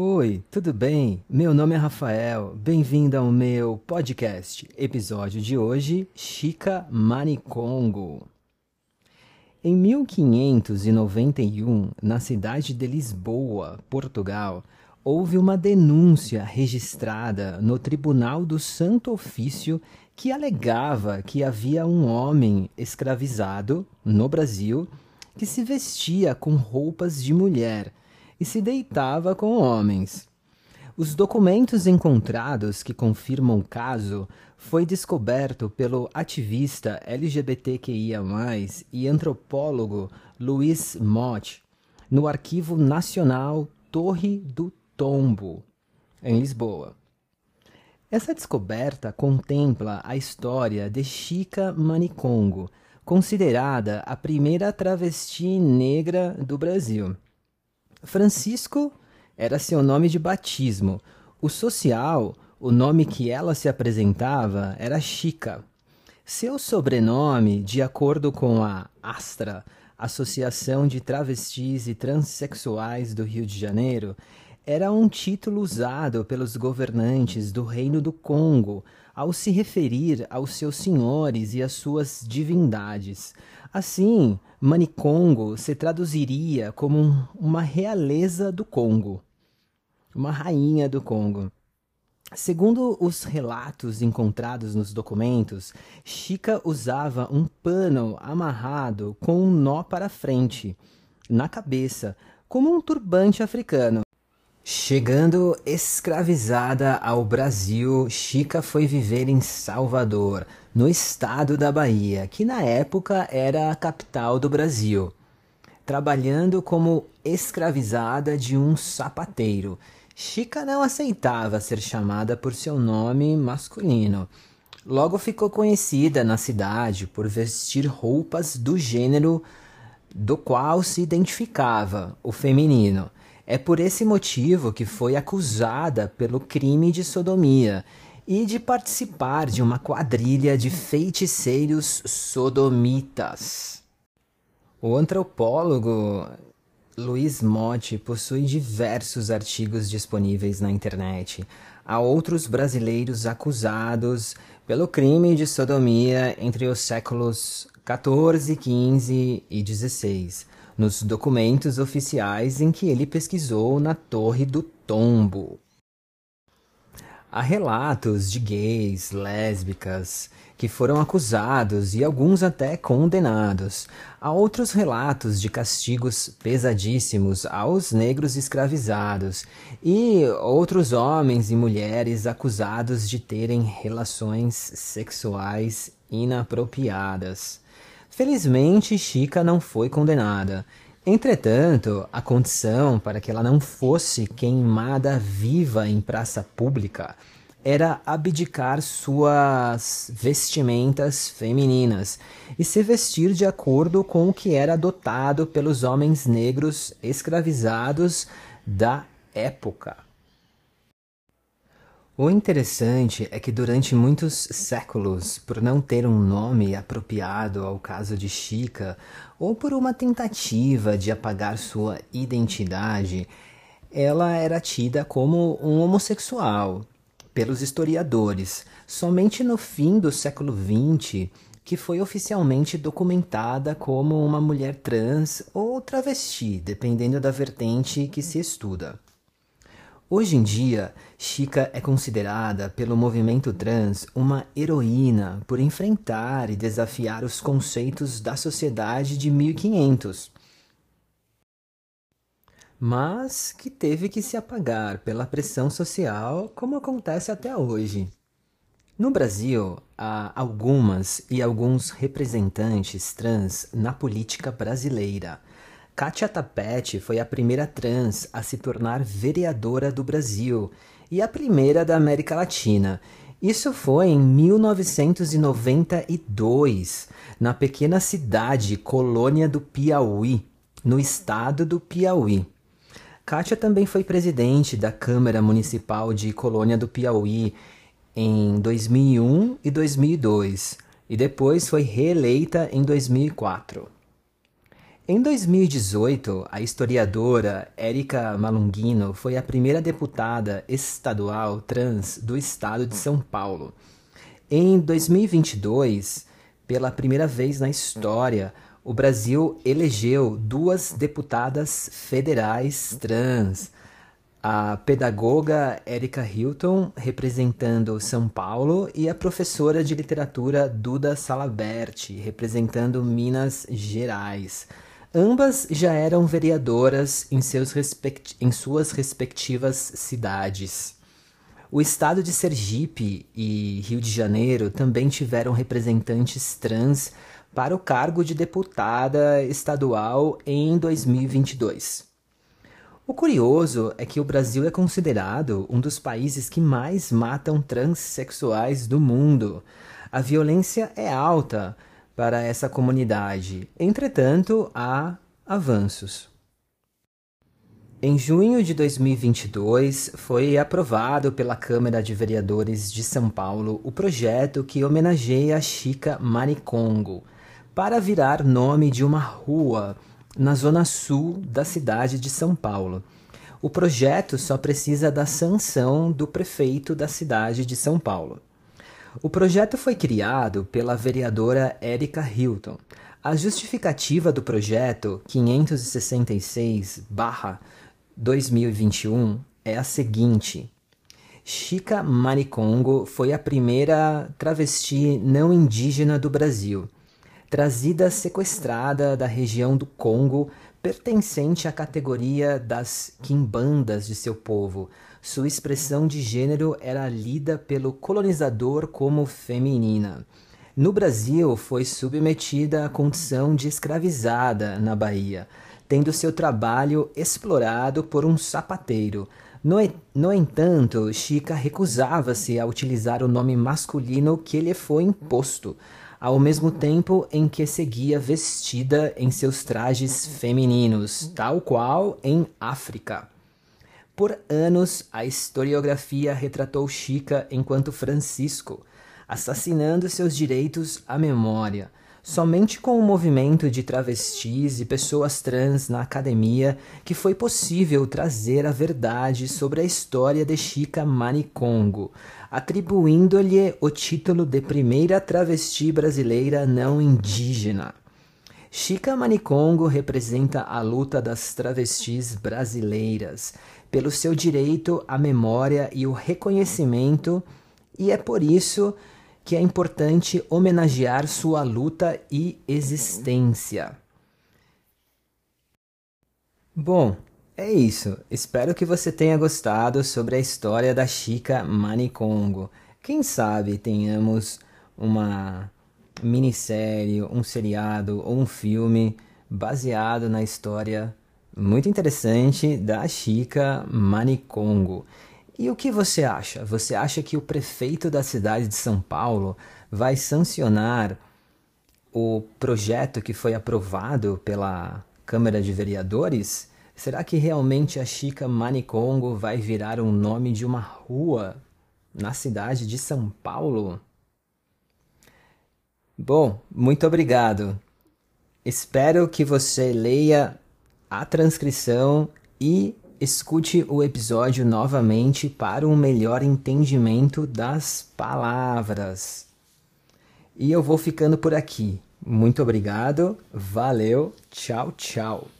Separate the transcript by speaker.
Speaker 1: Oi, tudo bem? Meu nome é Rafael, bem-vindo ao meu podcast. Episódio de hoje: Chica Manicongo. Em 1591, na cidade de Lisboa, Portugal, houve uma denúncia registrada no Tribunal do Santo Ofício que alegava que havia um homem escravizado no Brasil que se vestia com roupas de mulher e se deitava com homens. Os documentos encontrados que confirmam o caso foi descoberto pelo ativista LGBTQIA+, e antropólogo Luiz Mott no Arquivo Nacional Torre do Tombo, em Lisboa. Essa descoberta contempla a história de Chica Manicongo, considerada a primeira travesti negra do Brasil. Francisco era seu nome de batismo. O social, o nome que ela se apresentava, era Chica. Seu sobrenome, de acordo com a Astra, Associação de Travestis e Transsexuais do Rio de Janeiro, era um título usado pelos governantes do Reino do Congo ao se referir aos seus senhores e às suas divindades. Assim, Manicongo se traduziria como uma realeza do Congo, uma rainha do Congo. Segundo os relatos encontrados nos documentos, Chica usava um pano amarrado com um nó para frente, na cabeça, como um turbante africano. Chegando escravizada ao Brasil, Chica foi viver em Salvador, no estado da Bahia, que na época era a capital do Brasil, trabalhando como escravizada de um sapateiro. Chica não aceitava ser chamada por seu nome masculino. Logo ficou conhecida na cidade por vestir roupas do gênero do qual se identificava, o feminino. É por esse motivo que foi acusada pelo crime de sodomia e de participar de uma quadrilha de feiticeiros sodomitas. O antropólogo Luiz Motti possui diversos artigos disponíveis na internet. Há outros brasileiros acusados pelo crime de sodomia entre os séculos 14, 15 e 16 nos documentos oficiais em que ele pesquisou na Torre do Tombo. Há relatos de gays, lésbicas, que foram acusados e alguns até condenados. Há outros relatos de castigos pesadíssimos aos negros escravizados e outros homens e mulheres acusados de terem relações sexuais inapropriadas. Felizmente, Chica não foi condenada. Entretanto, a condição para que ela não fosse queimada viva em praça pública era abdicar suas vestimentas femininas e se vestir de acordo com o que era adotado pelos homens negros escravizados da época. O interessante é que durante muitos séculos, por não ter um nome apropriado ao caso de Chica, ou por uma tentativa de apagar sua identidade, ela era tida como um homossexual pelos historiadores. Somente no fim do século XX que foi oficialmente documentada como uma mulher trans ou travesti, dependendo da vertente que se estuda. Hoje em dia, Chica é considerada pelo movimento trans uma heroína por enfrentar e desafiar os conceitos da sociedade de 1500, mas que teve que se apagar pela pressão social, como acontece até hoje. No Brasil, há algumas e alguns representantes trans na política brasileira Katia Tapete foi a primeira trans a se tornar vereadora do Brasil e a primeira da América Latina. Isso foi em 1992, na pequena cidade Colônia do Piauí, no estado do Piauí. Kátia também foi presidente da Câmara Municipal de Colônia do Piauí em 2001 e 2002 e depois foi reeleita em 2004. Em 2018, a historiadora Érica Malunguino foi a primeira deputada estadual trans do estado de São Paulo. Em 2022, pela primeira vez na história, o Brasil elegeu duas deputadas federais trans. A pedagoga Érica Hilton, representando São Paulo, e a professora de literatura Duda Salaberti, representando Minas Gerais. Ambas já eram vereadoras em, seus respect... em suas respectivas cidades. O estado de Sergipe e Rio de Janeiro também tiveram representantes trans para o cargo de deputada estadual em 2022. O curioso é que o Brasil é considerado um dos países que mais matam transexuais do mundo. A violência é alta, para essa comunidade. Entretanto, há avanços. Em junho de 2022, foi aprovado pela Câmara de Vereadores de São Paulo o projeto que homenageia Chica Maricongo, para virar nome de uma rua na zona sul da cidade de São Paulo. O projeto só precisa da sanção do prefeito da cidade de São Paulo. O projeto foi criado pela vereadora Erika Hilton. A justificativa do projeto 566-2021 é a seguinte: Chica Maricongo foi a primeira travesti não indígena do Brasil, trazida sequestrada da região do Congo, pertencente à categoria das quimbandas de seu povo, sua expressão de gênero era lida pelo colonizador como feminina. No Brasil, foi submetida à condição de escravizada na Bahia, tendo seu trabalho explorado por um sapateiro. No, no entanto, Chica recusava-se a utilizar o nome masculino que lhe foi imposto, ao mesmo tempo em que seguia vestida em seus trajes femininos, tal qual em África. Por anos, a historiografia retratou Chica enquanto Francisco, assassinando seus direitos à memória. Somente com o movimento de travestis e pessoas trans na academia que foi possível trazer a verdade sobre a história de Chica Manicongo, atribuindo-lhe o título de primeira travesti brasileira não indígena. Chica Manicongo representa a luta das travestis brasileiras pelo seu direito à memória e o reconhecimento, e é por isso que é importante homenagear sua luta e existência. Bom, é isso. Espero que você tenha gostado sobre a história da Chica Manicongo. Quem sabe tenhamos uma minissérie, um seriado ou um filme baseado na história muito interessante da Chica Manicongo. E o que você acha? Você acha que o prefeito da cidade de São Paulo vai sancionar o projeto que foi aprovado pela Câmara de Vereadores? Será que realmente a Chica Manicongo vai virar um nome de uma rua na cidade de São Paulo? Bom, muito obrigado. Espero que você leia a transcrição e escute o episódio novamente para um melhor entendimento das palavras. E eu vou ficando por aqui. Muito obrigado, valeu, tchau, tchau.